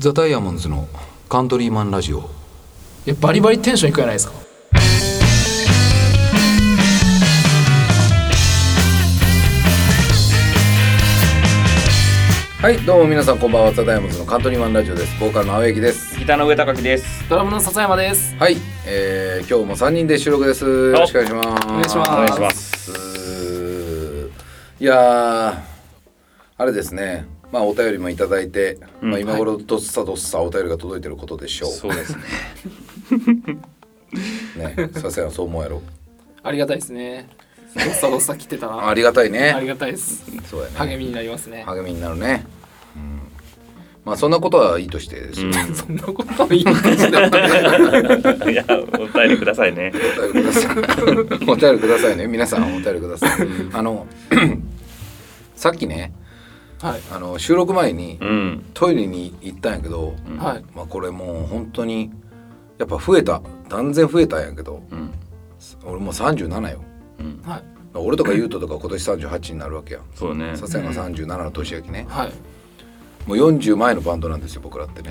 ザ・ダイヤモンズのカントリーマンラジオ。いやバリバリテンションいくじゃないですか？はいどうも皆さんこんばんは。ザ・ダイヤモンズのカントリーマンラジオです。ボーカルの青柳です。ギターの上高木です。ドラムの笹山です。はい、えー、今日も3人で収録です。よろしくお願いします。お願いします。お願いします。いやーあれですねまあお便りもいただいて、うん。まあ、今頃どっさどっさお便りが届いてることでしょう、そうですね。ね。さすがにそう思うやろ。ありがたいですね。どっさどっさ来てたな。ありがたいね。ありがたいです。そうやね。励みになりますね。励みになるね、うん、まあそんなことはいいとしてですよ、うん。そんなことはいいのかしら いや、お便りくださいね。お便りください。お便りくださいね。皆さんお便りください。あの さっきねはい。あの収録前にうん。トイレに行ったんやけど、うんはい。まあこれもう本当にやっぱ増えた。断然増えたんやけどうん。俺もう37よ。うん。はい。俺とか優斗とか今年38になるわけや。んそうね。さすが37の年焼きね。はい。もう40前のバンドなんですよ僕らってね。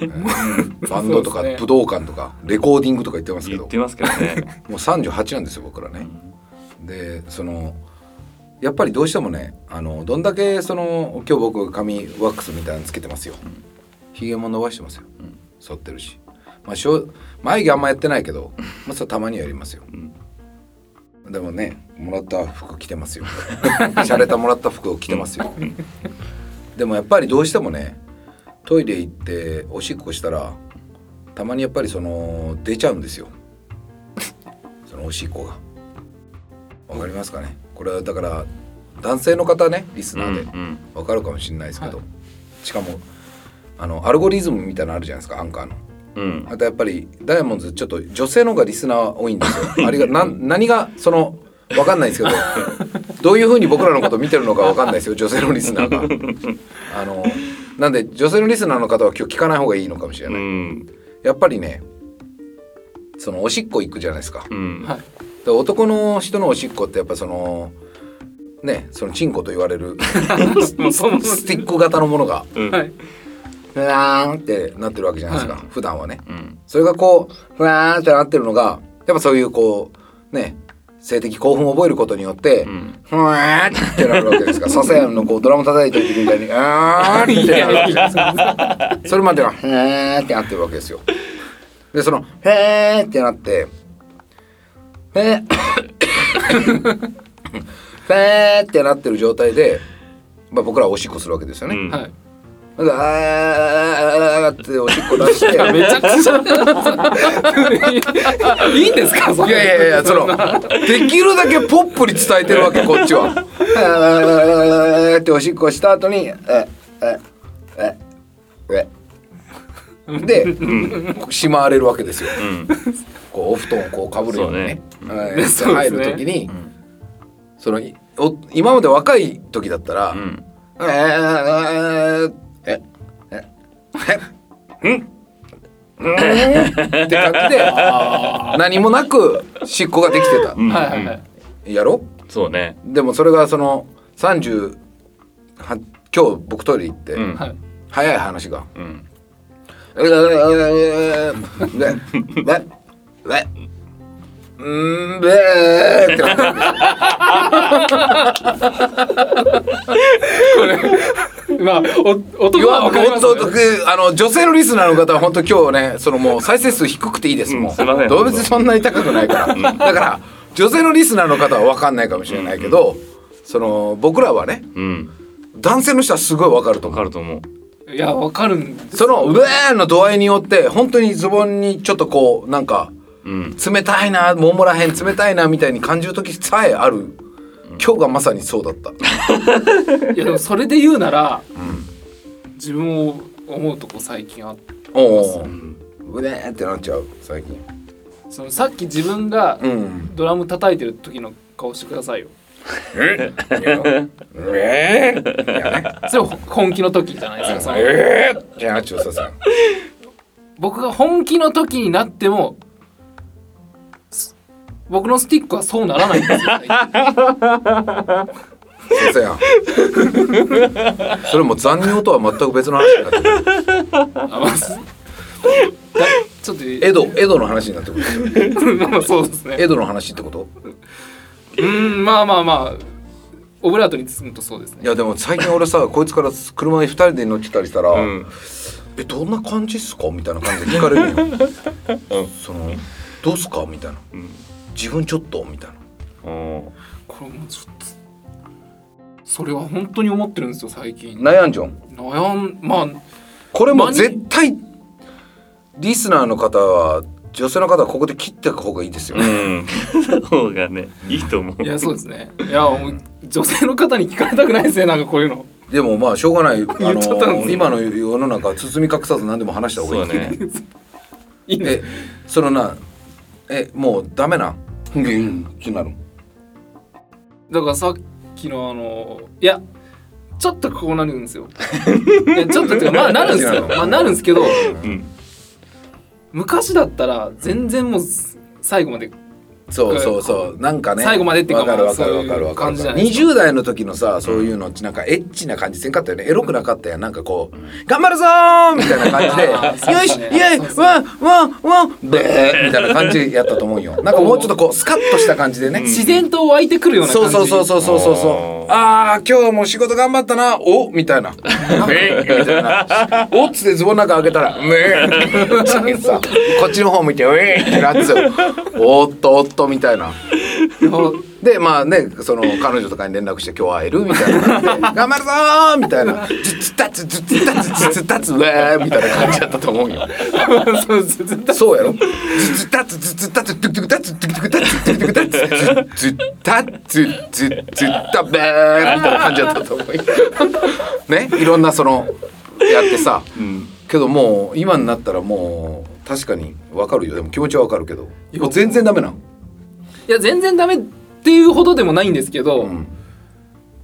うん。バンドとか武道館とかレコーディングとか言ってますけど。言ってますけどね。もう38なんですよ僕らね。でそのやっぱりどうしてもねあのどんだけその今日僕髪ワックスみたいなのつけてますよ。ひげも伸ばしてますよ。ん剃ってるし。まあしょ眉毛あんまやってないけど、まあ、それたまにはやりますよ。んでもねもらった服着てますよ。洒落たもらった服を着てますよ。でもやっぱりどうしてもねトイレ行っておしっこしたらたまにやっぱりその出ちゃうんですよ。そのおしっこが。わかりますかね？これはだから男性の方ねリスナーでうん。わかるかもしれないですけど、はいしかもあのアルゴリズムみたいなのあるじゃないですかアンカーの。うん。あとやっぱりダイヤモンドズちょっと女性の方がリスナー多いんですよ。あれがな何がそのわかんないですけど どういうふうに僕らのことを見てるのかわかんないですよ女性のリスナーが。あのなんで女性のリスナーの方は今日聞かない方がいいのかもしれうない。ん。やっぱりねそのおしっこ行くじゃないですか。うん。男の人のおしっこってやっぱそのねそのチンコと言われる もうそのスティック型のものがうん。はい。ふわーんってなってるわけじゃないですか、はい。普段はね。うん。それがこうふわーんってなってるのがやっぱそういうこうね性的興奮を覚えることによって、うん。ふわーってなるわけですか。ら笹谷のこうドラム叩いてる時みたいに あーってなるわけじゃないですかそれまではへーってなってるわけですよ。でそのへーってなってへ ーへーってなってる状態で、まあ、僕らはおしっこするわけですよね、うんはいであーっておしっこ出してめちゃくちゃいいんですかそいやいやいやそのできるだけポップに伝えてるわけこっちは。あーっておしっこした後に「ええええでしまわれるわけですよ。うん。こうお布団をこうかぶるようにね。うですね入る時にそのいお今まで若い時だったら「うん。えーえええうん？うん？って感じで 何もなく執行ができてた。うん。はいはいはいやろ？そうね。でもそれがその30は今日僕トイレ行って、うん。はい早い話がうん。「うーべべべうんべー」ってなってまあお男はわかりますおっとあの女性のリスナーの方は本当今日ねそのもう再生数低くていいです。もん、うんすいません。動物そんなに高くないから。だから女性のリスナーの方は分かんないかもしれないけど、その僕らはねうん。男性の人はすごい分かると思う。わかると思う。いやわかるんですそのウェーンの度合いによって本当にズボンにちょっとこうなんかうん。冷たいなももらへん冷たいなみたいに感じる時さえある。今日がまさにそうだった。いやでもそれで言うなら、自分を思うとこ最近あっておおウェーンってなっちゃう最近。そのさっき自分がうん。ドラム叩いてる時の顔してくださいよ。え？ウェー？それは本気の時じゃないですかえー？じゃあちょっとさ僕が本気の時になってもす僕のスティックはそうならないんですよ。最近先生やん。それも残尿とは全く別の話になってくる。あまずだちょっと江戸江戸の話になってくる。ま あそうですね。江戸の話ってこと？うんまあまあまあ。オブラートに包むとそうですね。いやでも最近俺さこいつから車に2人で乗ってたりしたら「うん。えどんな感じっすか?」みたいな感じで聞かれるよ、うん。その「どうっすか?」みたいな。うん「自分ちょっと」みたいな。おこれもうちょっとそれは本当に思ってるんですよ最近。悩んじゃん悩んまあこれもまあ絶対リスナーの方は女性の方はここで切っていく方がいいですよ、うん。方がねいいと思う。いやそうですね。いやもう女性の方に聞かれたくないですねなんかこういうの。でもまあしょうがない。今の世の中包み隠さず何でも話した方がいい。そうだね。いいね。えそのなえもうダメな？んうん。ってなる。だからさっきのあのいやちょっとこうなるんですよ。いやちょっとっていうかまあなるんですよ。まあなるんですけどうん。昔だったら全然もう最後までそうそうそう。なんかね。最後までっていうかわかるわかるまあわかるわかる。そういう感じじゃないですか。20代の時のさそういうのなんかエッチな感じせんかったよね。エロくなかったやんなんかこう「頑張るぞー!」みたいな感じであー そう「よしイエイそうそうわんわんわんべー」みたいな感じやったと思うよなんかもうちょっとこうスカッとした感じでね自然と湧いてくるような感じそうそうそうそうそうそうああ今日も仕事頑張ったな。おみたいな。えみたいな。おっつってズボンの中開けたらね こっちの方見てえってなっておっとおっとみたいな でまあねその彼女とかに連絡して今日会えるみたいな頑張るぞみたいな。ずつたつずつたつずつたつウェーみたいな感じだったと思うよ。そうやろ。ずつたつずつたつトゥクトゥクたつトゥクトゥクたつトゥクトゥクたつずずたつずずたべーみたいな感じだったと思うよねいろんなそのやってさうんけどもう今になったらもう確かにわかるよでも気持ちはわかるけどもう全然ダメなんいや全然ダメっていうほどでもないんですけど、うん。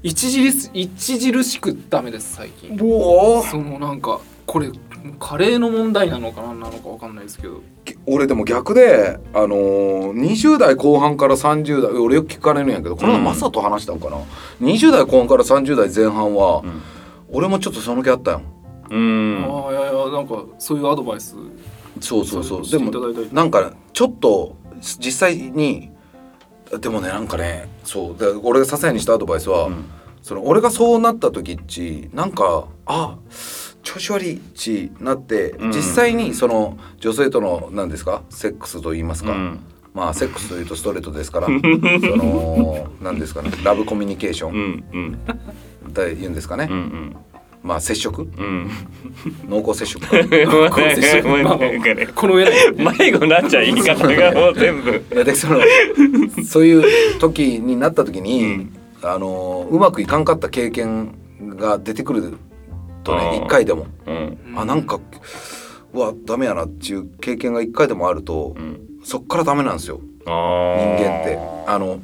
著し著しくダメです最近。おお。そのなんかこれカレーの問題なのか何なのかわかんないですけど。俺でも逆であのー、20代後半から30代俺よく聞かれるんやけどこれはマサと話したんかな、20代後半から30代前半は、ん。俺もちょっとその気あったよ。うん。ああいやいやなんかそういうアドバイスそうそうそう。でもなんかちょっと実際にでもねなんかねそう。で俺がささやにしたアドバイスは、うん。その俺がそうなった時っちなんかあ調子悪いっちなって、うん。実際にその女性との何ですかセックスと言いますか、うん。まあセックスというとストレートですから その何ですかねラブコミュニケーショうンって言うんですかね、うんうんまあ接触？うん。濃厚接触か。もうまあこの上ない。迷子になっちゃう言い方がもう 全部。いやでそのそういう時になった時に、うん。あのうまくいかんかった経験が出てくるとね一回でも。うん。あなんかうわダメやなっていう経験が一回でもあると、うん。そっからダメなんですよ。あ人人間って。あの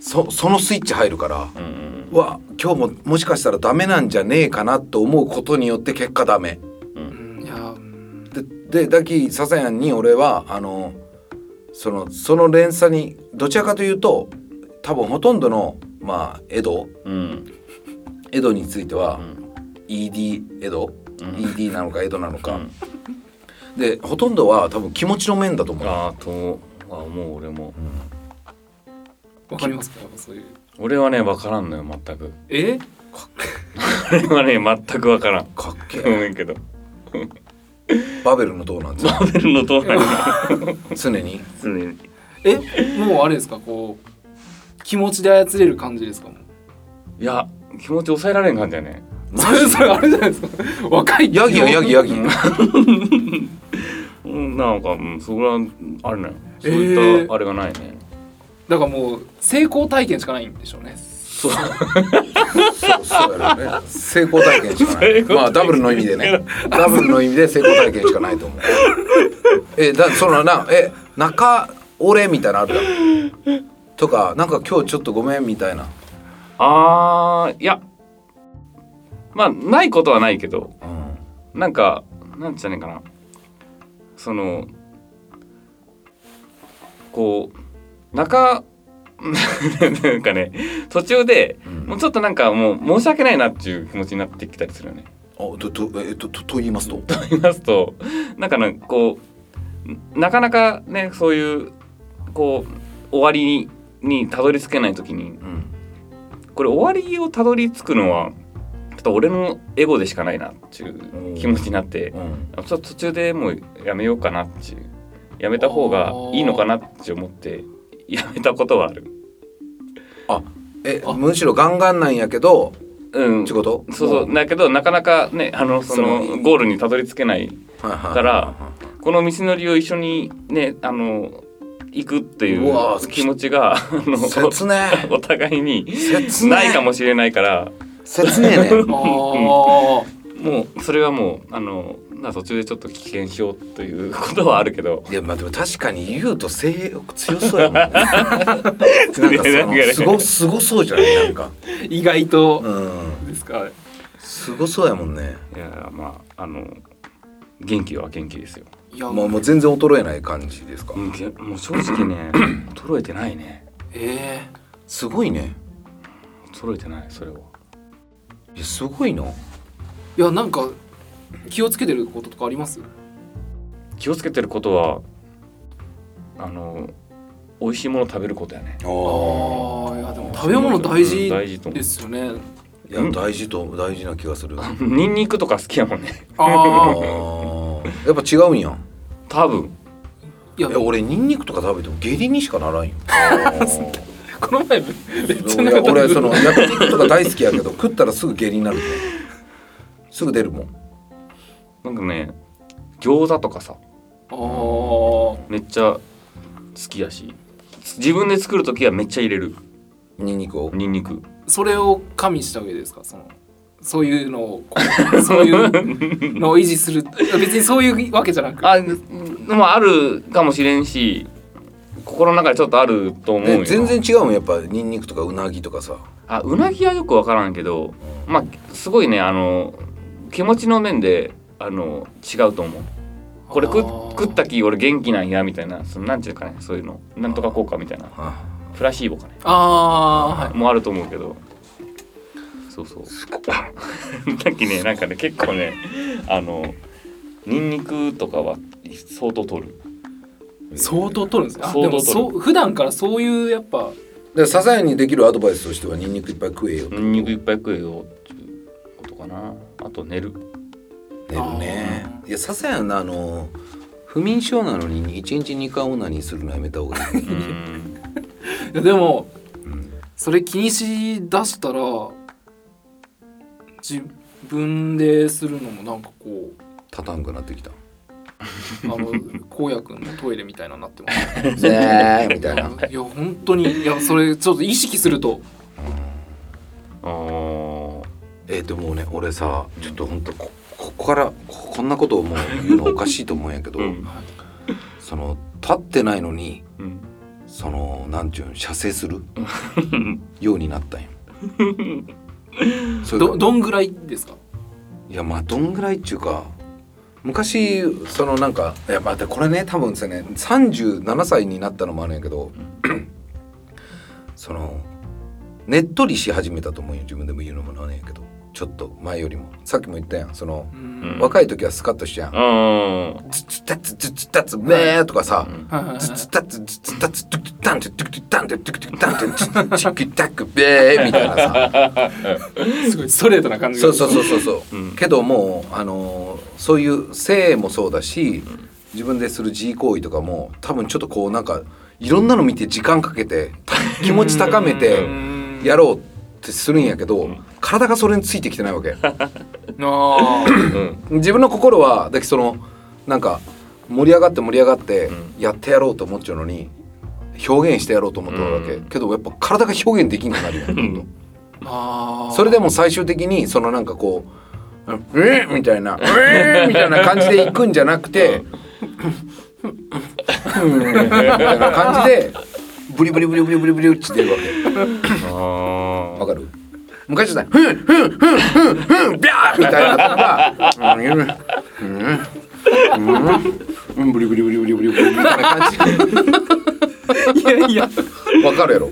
そそのスイッチ入るから、うん。うわ今日ももしかしたらダメなんじゃねえかなと思うことによって結果ダメ。うん。ででだきささやんに俺はあのそのその連鎖にどちらかというと多分ほとんどのまあ江戸うん。江戸については、うん。ED 江戸、うん。ED なのか江戸なのか、うん。でほとんどは多分気持ちの面だと思う。ああとは思う俺も。わかりますか？そういう俺はね分からんのよ全く。え？俺はね全く分からん。かっけごえめんけど。バベルの塔なんですよ。バベルの塔なんや。常に？常に。え？もうあれですか？こう気持ちで操れる感じですか？もう。いや気持ち抑えられん感じだね。それそれあれじゃないですか？若いヤギやヤギヤギ。うん。なんかうんそこはあれねえそういーったあれがないねだからもう成功体験しかないんでしょうね。そう。そうそうやろね。成功体験しかない。まあダブルの意味でね。ダブルの意味で成功体験しかないと思う。えだそのなえ中俺みたいなのあるやん。とかなんか今日ちょっとごめんみたいな、あーいや。まあないことはないけど。うん、なんかなんつったらいかな。そのこう中 なんかね途中でうん。もうちょっとなんかもう申し訳ないなっていう気持ちになってきたりするよね。あととえっととと言いますと？と言いますとなんかねこうなかなかねそういうこう終わりににたどり着けない時にうん。これ終わりをたどり着くのはちょっと俺のエゴでしかないなっていう気持ちになってうん。ちょっと途中でもうやめようかなっていうやめた方がいいのかなって思ってやめたことはある。えあ。むしろガンガンなんやけどうん。ってことそう。そうだけどなかなかねあのそそののゴールにたどり着けないからこの道のりを一緒にねあの行くっていう気持ちが切ね お互いにないかもしれないから。切ねえね。もうそれはもうあのまあ途中でちょっと危険しようということはあるけど。いやまあでも確かに言うと性欲強そうやもんね。なんかすごすごそうじゃない？なんか。意外と。うん。ですか、すごそうやもんね。いやまああの元気は元気ですよ。いやもうもう全然衰えない感じですか？うんけもう正直ね 衰えてないね。えすごいね。衰えてないそれは。いやすごいな。ー、いやなんか気をつけてることとかあります？気をつけてることはあの美味しいもの食べることやね。あああいやでも食べ物大事うん大事と思う。ですよね。いや大事と大事な気がする。あ ニンニクとか好きやもんね。ああー。やっぱ違うんや。多分。いやいや俺ニンニクとか食べても下痢にしかならんよ。この前めっちゃ俺その焼肉とか大好きやけど食ったらすぐ下痢になるねすぐ出るもんなんかね餃子とかさ。めっちゃ好きやし。自分で作る時はめっちゃ入れる。ニンニクを。ニンニク。それを加味した上ですか？そのそういうのをこう そういうのを維持する。別にそういうわけじゃなく。あもあるかもしれんし心の中でちょっとあると思うよ。で全然違うもんやっぱニンニクとかうなぎとかさ。あうなぎはよく分からんけどまあすごいねあの気持ちの面であの違うと思う。これ食食ったき俺元気なんやみたいな。そのなんていうかねそういうの。なんとか効果みたいな。あプラシーボかね。ああはい。もあると思うけど。そうそう。さっきねなんかね結構ねあのニンニクとかは相当取る。相当取るんですねあでも相当取る。そう普段からそういうやっぱ。で支えにできるアドバイスとしてはニンニクいっぱい食えよニンニクいっぱい食えよっていうことかな。あと寝る寝るね。いや支えなあの不眠症なのに1日2回オナニーするのやめた方がいい、うん。いやでもうん。それ気にしだしたら自分でするのもなんかこう立たんくなってきた。あの荒野くんのトイレみたいなのになってます。ね みたいな。いや本当にいやそれちょっと意識すると。あー。えーでもね俺さちょっと本当こここからここんなことをもう言うのおかしいと思うんやけど、うん。その立ってないのにうん。そのなんちゅうん射精するようになったんよ。それどどんぐらいですか？いやまあどんぐらいっちゅうか昔そのなんかいやまたこれね多分ですね37歳になったのもあるんやけど そのねっとりし始めたと思うよ自分でも言うのもなんやけどちょっと前よりも。さっきも言ったやん。そのううん。ん若い時はスカッとしちゃうやん。あズツタツズツタツベーとかさーはいはいはいズツタツズツタツドゥクタンドゥドゥクタンドゥドゥクタンッチッキタックベーみたいなさすごいストレートな感じそうそうそうそうそう、うんけどもうあのーそういう性もそうだし自分でする自慰行為とかも多分ちょっとこうなんかいろんなの見て時間かけて気持ち高めてやろうってするんやけど体がそれについてきてないわけ。自分の心はだけどそのなんか盛り上がって盛り上がってうん。やってやろうと思っちゃうのに表現してやろうと思ってるわけ、うん。けどやっぱ体が表現できんくなるよどんそれでも最終的にそのなんかこう「うんえみたいな「えみたいな感じで行くんじゃなくて「うん」みたいな感じでブリブリブリブリブリブリって出るわけ。あわかる？昔だ「ふんふんふんふんふんビャー!」みたいなのが「うん。うん。うん。うん。ブリブリブリブリブリブリ」みたいな感じ。いやいや。わかるやろ？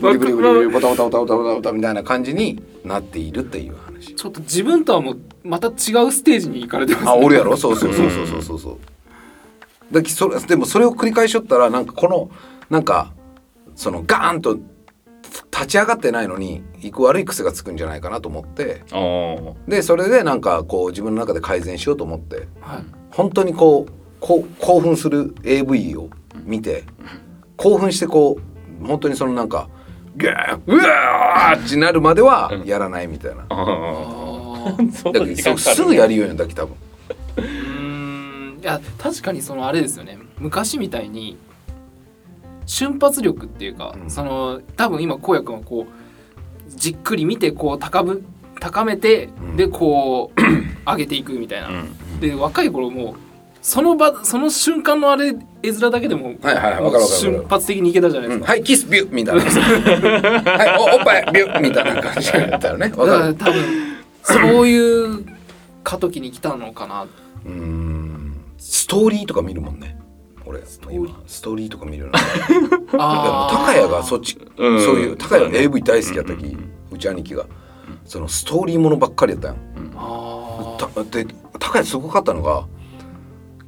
ブリブリブリブリわボタボタボタボタボタボタみたいな感じになっているっていう話ちょっと自分とはもうまた違うステージに行かれてます、ね、あ俺やろそうそうそうそうそうそうそうだそれでもそれを繰り返しよったらなんかこのなんかそのガーンと立ち上がってないのに行く悪い癖がつくんじゃないかなと思って。でそれでなんかこう自分の中で改善しようと思って。はい。本当にこうこう興奮する AV を見て興奮してこう本当にそのなんかギャーうわーってなるまではやらないみたいな。すぐやるようになったき多分。ーうーん。いや確かにそのあれですよね。昔みたいに瞬発力っていうか、うん。その多分今こうやくんはこうじっくり見てこう高ぶ高めて、うん。でこう 上げていくみたいな、うん。で若い頃もうその場その瞬間のあれ絵面だけでも瞬発的にいけたじゃないですか、はいキスビュッみたいな。はいおおっぱいビュッみたいな感じだったよね。多分そういう過渡期に来たのかな。うーん。ストーリーとか見るもんね。俺今ストーリーとか見るの。あー。高谷がそっち、うん。そういう高谷が AV 大好きやったき、うち兄貴がそのストーリーものばっかりやったん。よ。あたで高谷すごかったのが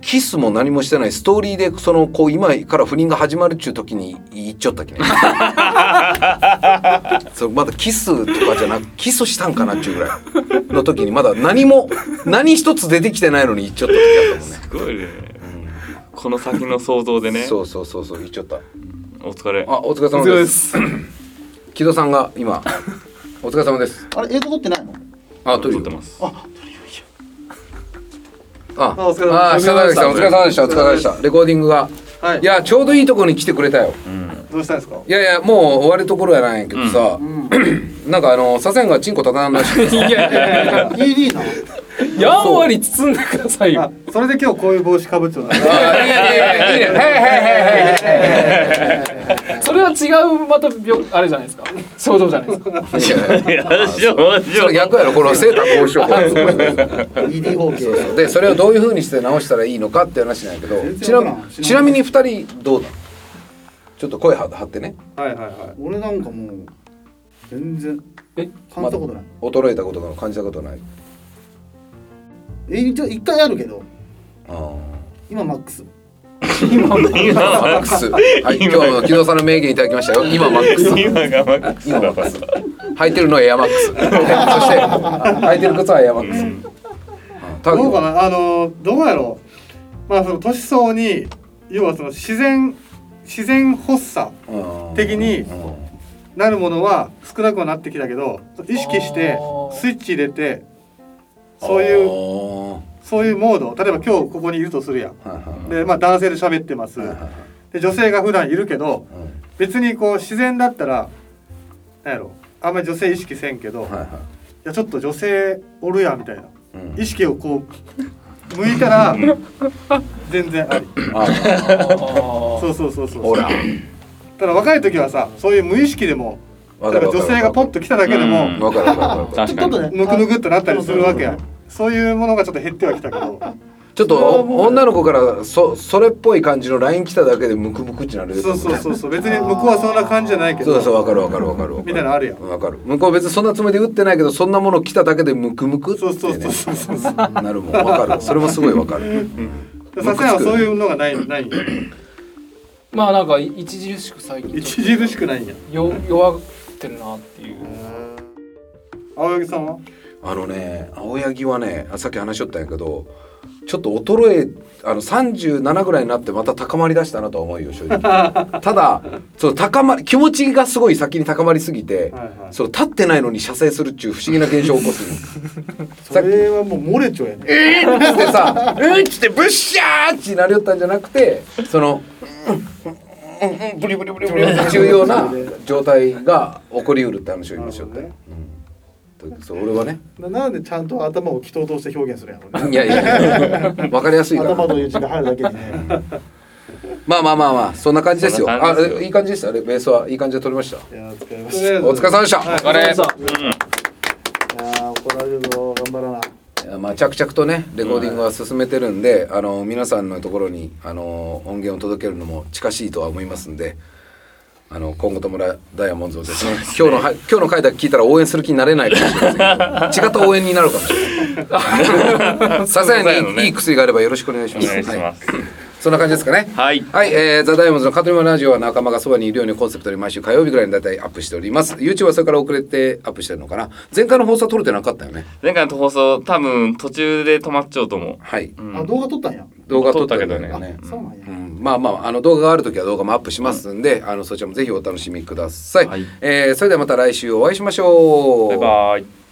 キスも何もしてないストーリーでそのこう今から不倫が始まるっちゅう時に言っちゃったっけね。そうまだキスとかじゃなくキスしたんかなっちゅうぐらいの時にまだ何も何一つ出てきてないのに言っちゃった時あったもんね。すごいねこの先の想像でね。そうそうそうそう言っちゃった。お疲れ。あお疲れー様です。木戸さんが今お疲れ様です。あれ映像撮ってないの？あ撮ってます。ああお疲れ様あ下田さんお疲れ様でした。お疲れ様でした。レコーディングが。はい。いやちょうどいいところに来てくれたよ。うん。どうしたんですか？いやいやもう終わるところやないんやけどさ、なんかあの左遷がチンコ立たんらしい。いやいやいや。ED な やんわり包んでくださいよ。あそれで今日こういう帽子かぶっちゃういやいやいやいいねはいはいはいはいそれは違うまた病あれじゃないですか症状じゃないですかはいいやいや少それ逆やろこのセーター交渉 ED 包茎でそれをどういうふうにして直したらいいのかって話なんやけどちなちなみに二人どうだちょっと声張張ってねはいはいはい俺なんかもう全然え感じたことない衰えたことが感じたことないえ一応一回あるけど。あ今マックス。ーマックス。はい今日は木戸さんの名言いただきましたよ。今マックス。今がマックスだわ履いてるのはエアマックス。そして履いてる靴はエアマックス、どうかな？あのどうやろう？まあその年相応に要はその自然自然発作うん的にうん。なるものは少なくはなってきたけど意識してスイッチ入れてそういううそういうモード。例えば今日ここにいるとするやん。はいはいでまあ男性で喋ってます。はいはいはい。で女性が普段いるけどうん。別にこう自然だったらなんやろ。あんまり女性意識せんけど、い、はいはい。やちょっと女性おるやんみたいな。うん。意識をこう 向いたら全然あり。あそうそうそうそう。ほら。ただ若い時はさそういう無意識でもわ例えば女性がポッと来ただけでもうん。わかるわかるわかる。確かに。ムクムクっとなったりするわけやそういうものがちょっと減ってはきたけど。ちょっとお女の子からそそれっぽい感じの LINE 来ただけでムクムクってなるそうそうそうそう。別に向こうはそんな感じじゃないけど。そうそうわかるわかるわかるみたいなのあるやん。わかる。向こう別にそんなつもりで打ってないけどそんなもの来ただけでムクムクってそうそうねそうそうそうなるもんわかるそれもすごいわかるさすがにそういうのがないないまあなんか著しく最近著しくないんやとよ弱ってるなっていう青柳さんはあのね青柳はねあさっき話しとったんやけどちょっと衰えあの37ぐらいになってまた高まりだしたなとは思うよ正直。ただその高まり気持ちがすごい先に高まりすぎて、はいはい。その立ってないのに射精するっちゅう不思議な現象を起こす それはもう漏れちゃうやね。えーっつってさ「うん」っつってブッシャーってなりよったんじゃなくてその「うんうんうんブリブリブリブリ」っていうような状態が起こりうるって話を今しよった。よ、うん、そう俺はね。ななんでちゃんと頭を祈祷として表現するんやろいやいやいや。分かりやすい頭という字が入るだけにね。まあまあまあまあ。そんな感じですよ。そんな感じですよ。あいい感じでした？ねベースはいい感じで撮りました？いやー疲れました。お疲れ様でした、はいお疲れ様いやー怒られるぞ。頑張らな。いやまあ着々とねレコーディングは進めてるんで、あの皆さんのところにあの音源を届けるのも近しいとは思いますんであの今後ともダイヤモンドをですね今日のは今日の回だけ聞いたら応援する気になれないかもしれません。違った応援になるかもしれな いさすがにいい薬があればよろしくお願いします。お願いします。はい。そんな感じですかね。はい。はい、えー、ザ・ダイヤモンドのカトリマラジオは仲間がそばにいるようにコンセプトで毎週火曜日ぐらいに大体アップしております。YouTube はそれから遅れてアップしてるのかな？前回の放送は撮れてなかったよね。前回の放送多分途中で止まっちゃうと思う、はい。うん。あ動画撮ったんや。動画撮ったけどどね。あそうなんや。うん、まあまああの動画がある時は動画もアップしますんで、あのそちらもぜひお楽しみください、はい。えーそれではまた来週お会いしましょう。バイバイ